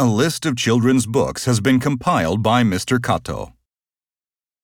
A list of children's books has been compiled by Mr. Kato.